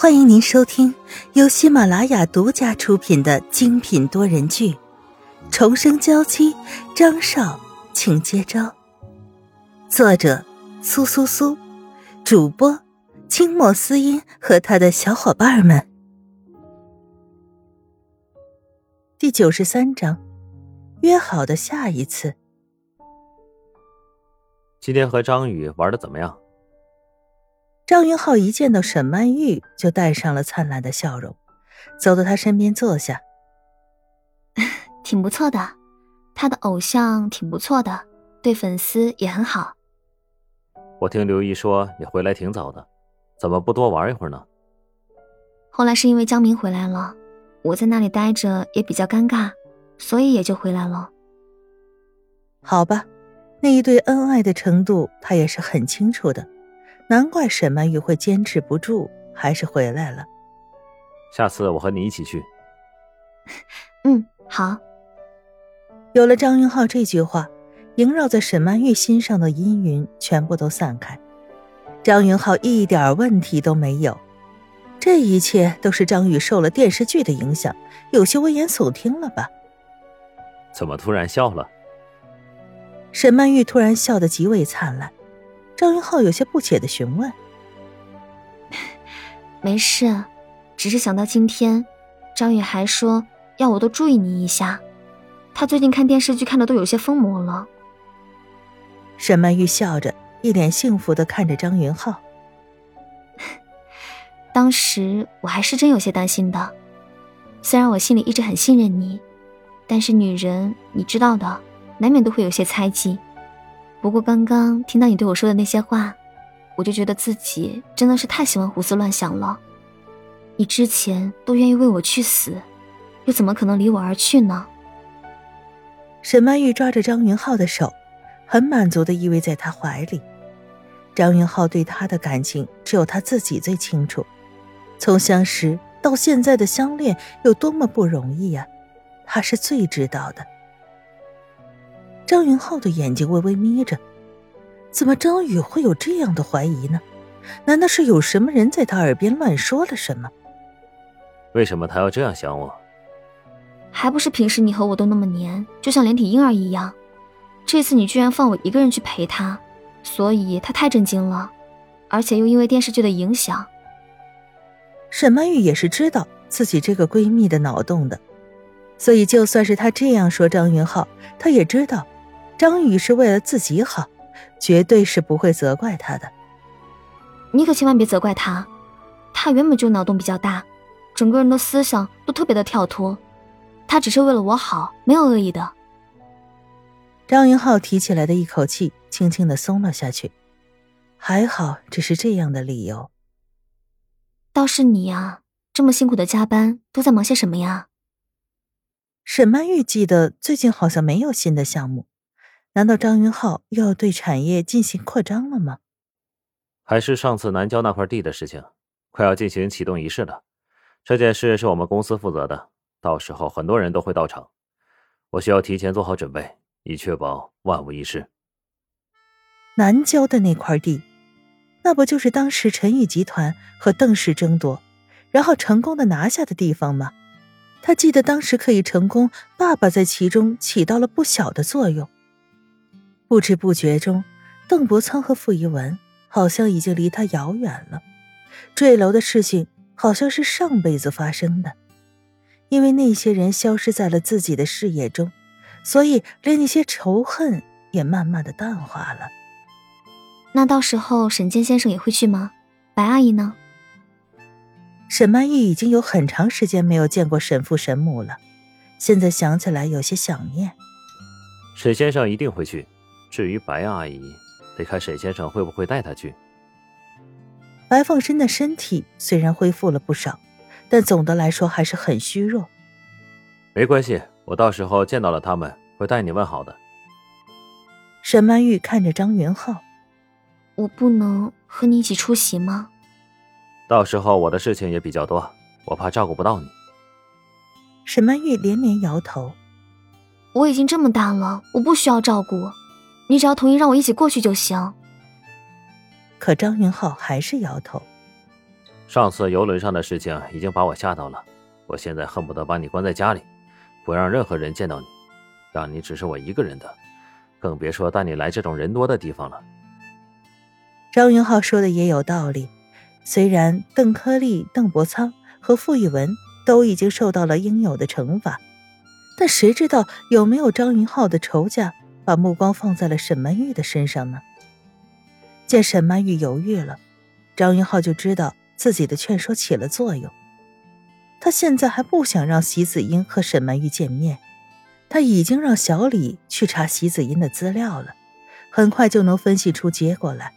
欢迎您收听由喜马拉雅独家出品的精品多人剧《重生娇妻》，张少，请接招。作者：苏苏苏，主播：清末思音和他的小伙伴们。第九十三章，约好的下一次。今天和张宇玩的怎么样？张云浩一见到沈曼玉，就带上了灿烂的笑容，走到她身边坐下。挺不错的，他的偶像挺不错的，对粉丝也很好。我听刘毅说你回来挺早的，怎么不多玩一会儿呢？后来是因为江明回来了，我在那里待着也比较尴尬，所以也就回来了。好吧，那一对恩爱的程度，他也是很清楚的。难怪沈曼玉会坚持不住，还是回来了。下次我和你一起去。嗯，好。有了张云浩这句话，萦绕在沈曼玉心上的阴云全部都散开。张云浩一点问题都没有，这一切都是张宇受了电视剧的影响，有些危言耸听了吧？怎么突然笑了？沈曼玉突然笑得极为灿烂。张云浩有些不解的询问：“没事，只是想到今天，张宇还说要我多注意你一下。他最近看电视剧看的都有些疯魔了。”沈曼玉笑着，一脸幸福的看着张云浩。当时我还是真有些担心的，虽然我心里一直很信任你，但是女人你知道的，难免都会有些猜忌。不过刚刚听到你对我说的那些话，我就觉得自己真的是太喜欢胡思乱想了。你之前都愿意为我去死，又怎么可能离我而去呢？沈曼玉抓着张云浩的手，很满足的依偎在他怀里。张云浩对她的感情只有他自己最清楚，从相识到现在的相恋有多么不容易呀，他是最知道的。张云浩的眼睛微微眯着，怎么张宇会有这样的怀疑呢？难道是有什么人在他耳边乱说了什么？为什么他要这样想我？还不是平时你和我都那么黏，就像连体婴儿一样。这次你居然放我一个人去陪他，所以他太震惊了，而且又因为电视剧的影响。沈曼玉也是知道自己这个闺蜜的脑洞的，所以就算是她这样说张云浩，她也知道。张宇是为了自己好，绝对是不会责怪他的。你可千万别责怪他，他原本就脑洞比较大，整个人的思想都特别的跳脱。他只是为了我好，没有恶意的。张云浩提起来的一口气轻轻的松了下去，还好只是这样的理由。倒是你呀，这么辛苦的加班，都在忙些什么呀？沈曼玉记得最近好像没有新的项目。难道张云浩又要对产业进行扩张了吗？还是上次南郊那块地的事情，快要进行启动仪式了。这件事是我们公司负责的，到时候很多人都会到场，我需要提前做好准备，以确保万无一失。南郊的那块地，那不就是当时陈宇集团和邓氏争夺，然后成功的拿下的地方吗？他记得当时可以成功，爸爸在其中起到了不小的作用。不知不觉中，邓伯苍和傅一文好像已经离他遥远了。坠楼的事情好像是上辈子发生的，因为那些人消失在了自己的视野中，所以连那些仇恨也慢慢的淡化了。那到时候沈健先生也会去吗？白阿姨呢？沈曼玉已经有很长时间没有见过沈父沈母了，现在想起来有些想念。沈先生一定会去。至于白阿姨，得看沈先生会不会带她去。白凤申的身体虽然恢复了不少，但总的来说还是很虚弱。没关系，我到时候见到了他们，会带你问好的。沈曼玉看着张云浩：“我不能和你一起出席吗？”到时候我的事情也比较多，我怕照顾不到你。沈曼玉连连摇头：“我已经这么大了，我不需要照顾。”你只要同意让我一起过去就行。可张云浩还是摇头。上次游轮上的事情已经把我吓到了，我现在恨不得把你关在家里，不让任何人见到你，让你只是我一个人的，更别说带你来这种人多的地方了。张云浩说的也有道理，虽然邓科利、邓伯苍和傅玉文都已经受到了应有的惩罚，但谁知道有没有张云浩的仇家把目光放在了沈曼玉的身上呢？见沈曼玉犹豫了，张云浩就知道自己的劝说起了作用。他现在还不想让席子英和沈曼玉见面，他已经让小李去查席子英的资料了，很快就能分析出结果来。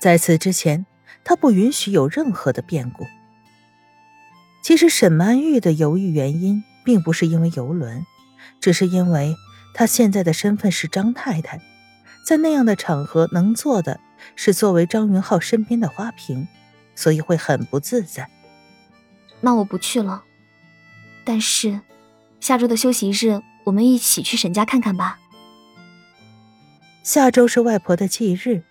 在此之前，他不允许有任何的变故。其实沈曼玉的犹豫原因并不是因为游轮，只是因为她现在的身份是张太太，在那样的场合能做的是作为张云浩身边的花瓶，所以会很不自在。那我不去了，但是下周的休息日，我们一起去沈家看看吧。下周是外婆的忌日。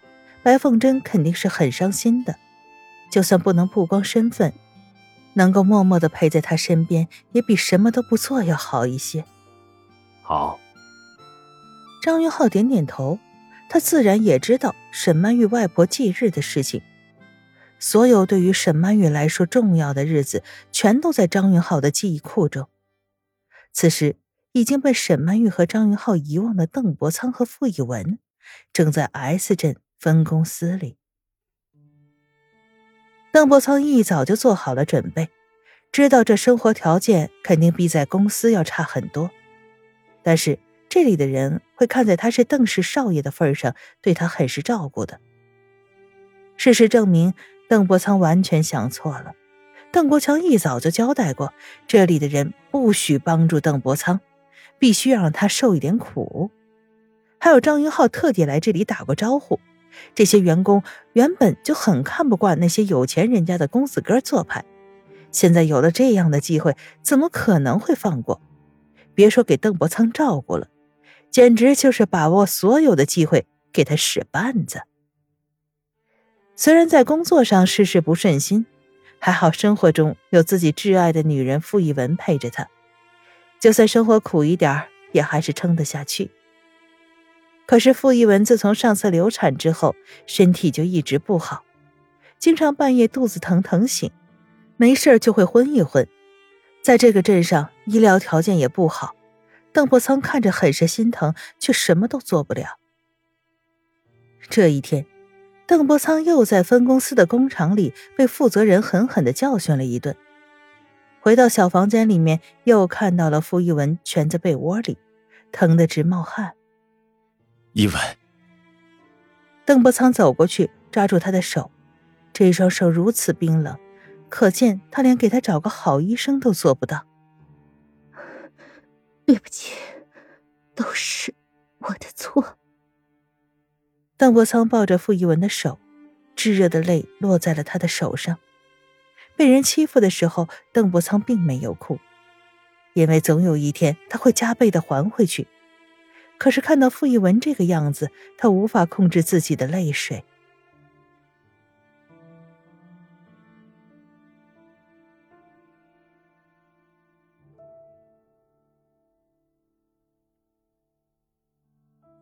白凤珍肯定是很伤心的，就算不能曝光身份，能够默默的陪在她身边，也比什么都不做要好一些。好。张云浩点点头，他自然也知道沈曼玉外婆忌日的事情。所有对于沈曼玉来说重要的日子，全都在张云浩的记忆库中。此时已经被沈曼玉和张云浩遗忘的邓伯苍和傅以文，正在 S 镇。分公司里，邓伯苍一早就做好了准备，知道这生活条件肯定比在公司要差很多，但是这里的人会看在他是邓氏少爷的份上，对他很是照顾的。事实证明，邓伯苍完全想错了。邓国强一早就交代过，这里的人不许帮助邓伯苍，必须要让他受一点苦。还有张云浩特地来这里打过招呼。这些员工原本就很看不惯那些有钱人家的公子哥做派，现在有了这样的机会，怎么可能会放过？别说给邓伯苍照顾了，简直就是把握所有的机会给他使绊子。虽然在工作上事事不顺心，还好生活中有自己挚爱的女人傅一文陪着他，就算生活苦一点也还是撑得下去。可是傅一文自从上次流产之后，身体就一直不好，经常半夜肚子疼疼醒，没事就会昏一昏。在这个镇上，医疗条件也不好，邓伯苍看着很是心疼，却什么都做不了。这一天，邓伯苍又在分公司的工厂里被负责人狠狠的教训了一顿。回到小房间里面，又看到了傅一文蜷在被窝里，疼得直冒汗。一文，邓伯苍走过去，抓住他的手，这双手如此冰冷，可见他连给他找个好医生都做不到。对不起，都是我的错。邓伯苍抱着傅一文的手，炙热的泪落在了他的手上。被人欺负的时候，邓伯苍并没有哭，因为总有一天他会加倍的还回去。可是看到傅一文这个样子，他无法控制自己的泪水。